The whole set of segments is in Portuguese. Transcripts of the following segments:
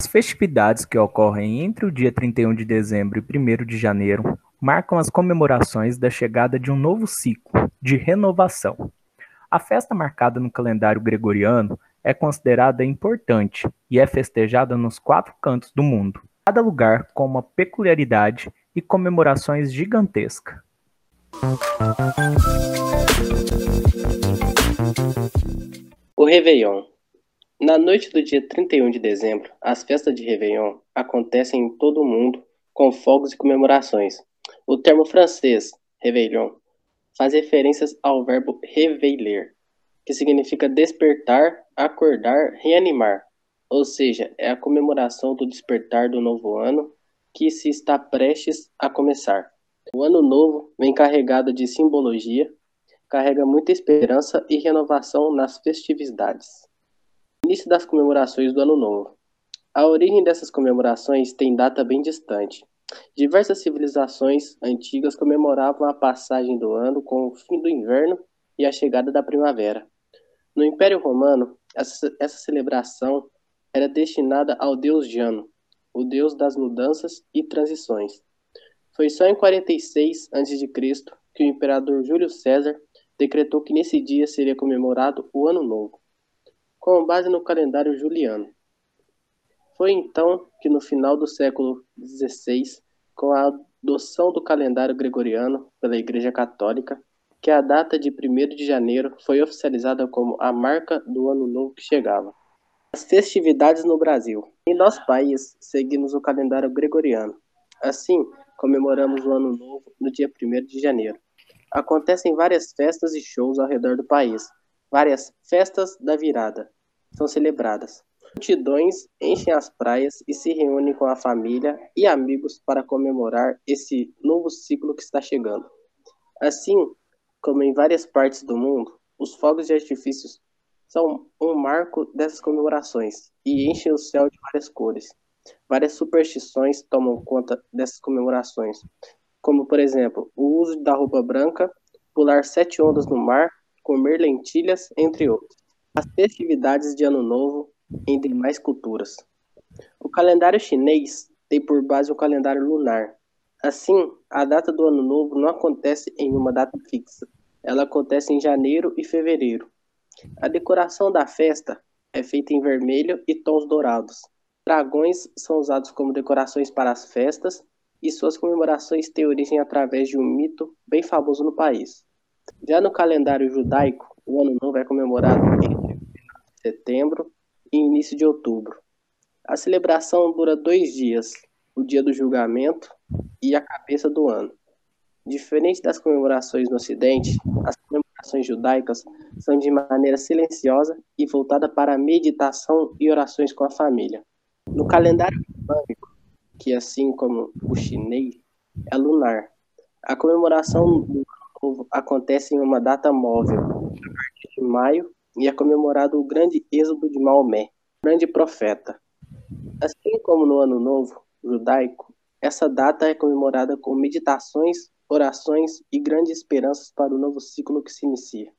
As festividades que ocorrem entre o dia 31 de dezembro e 1 de janeiro marcam as comemorações da chegada de um novo ciclo, de renovação. A festa marcada no calendário gregoriano é considerada importante e é festejada nos quatro cantos do mundo, cada lugar com uma peculiaridade e comemorações gigantescas. O Réveillon Na noite do dia 31 de dezembro, as festas de Réveillon acontecem em todo o mundo com fogos e comemorações. O termo francês Réveillon faz referências ao verbo réveiller, que significa despertar, acordar, reanimar, ou seja, é a comemoração do despertar do novo ano que se está prestes a começar. O ano novo vem carregado de simbologia, carrega muita esperança e renovação nas festividades. Início das comemorações do Ano Novo. A origem dessas comemorações tem data bem distante. Diversas civilizações antigas comemoravam a passagem do ano com o fim do inverno e a chegada da primavera. No Império Romano, essa, essa celebração era destinada ao deus Jano, o deus das mudanças e transições. Foi só em 46 a.C. que o imperador Júlio César decretou que nesse dia seria comemorado o Ano Novo, com base no calendário juliano. Foi então que no final do século XVI, com a adoção do calendário gregoriano pela Igreja Católica, que a data de 1 de janeiro foi oficializada como a marca do ano novo que chegava. As festividades no Brasil. Em nosso país, seguimos o calendário gregoriano. Assim, comemoramos o ano novo no dia 1 de janeiro. Acontecem várias festas e shows ao redor do país. Várias festas da virada são celebradas. Multidões enchem as praias e se reúnem com a família e amigos para comemorar esse novo ciclo que está chegando. Assim, como em várias partes do mundo, os fogos de artifícios são um marco dessas comemorações e enchem o céu de várias cores. Várias superstições tomam conta dessas comemorações, como, por exemplo, o uso da roupa branca, pular sete ondas no mar, comer lentilhas, entre outros. As festividades de Ano Novo em demais culturas. O calendário chinês tem por base o calendário lunar, Assim, a data do Ano Novo não acontece em uma data fixa, ela acontece em janeiro e fevereiro. A decoração da festa é feita em vermelho e tons dourados. Dragões são usados como decorações para as festas e suas comemorações têm origem através de um mito bem famoso no país. Já no calendário judaico, o Ano Novo é comemorado entre setembro e início de outubro. A celebração dura dois dias, o dia do julgamento e a cabeça do ano. Diferente das comemorações no Ocidente, as comemorações judaicas são de maneira silenciosa e voltada para a meditação e orações com a família. No calendário islâmico, que assim como o chinês, é lunar, a comemoração do acontece em uma data móvel, a partir de maio, e é comemorado o grande êxodo de Maomé, grande profeta. Assim como no ano novo judaico, essa data é comemorada com meditações, orações e grandes esperanças para o novo ciclo que se inicia.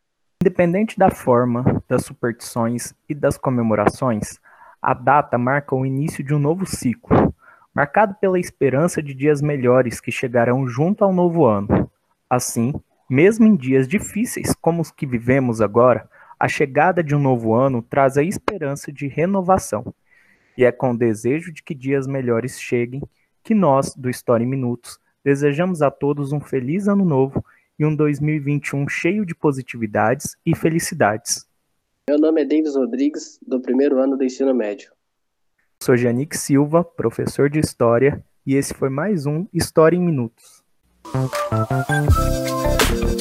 Independente da forma, das superstições e das comemorações, a data marca o início de um novo ciclo, marcado pela esperança de dias melhores que chegarão junto ao novo ano. Assim, mesmo em dias difíceis como os que vivemos agora, a chegada de um novo ano traz a esperança de renovação. E é com o desejo de que dias melhores cheguem que nós, do História em Minutos, desejamos a todos um feliz ano novo e um 2021 cheio de positividades e felicidades. Meu nome é Davis Rodrigues, do primeiro ano do ensino médio. Sou Janik Silva, professor de História, e esse foi mais um História em Minutos. Thank you.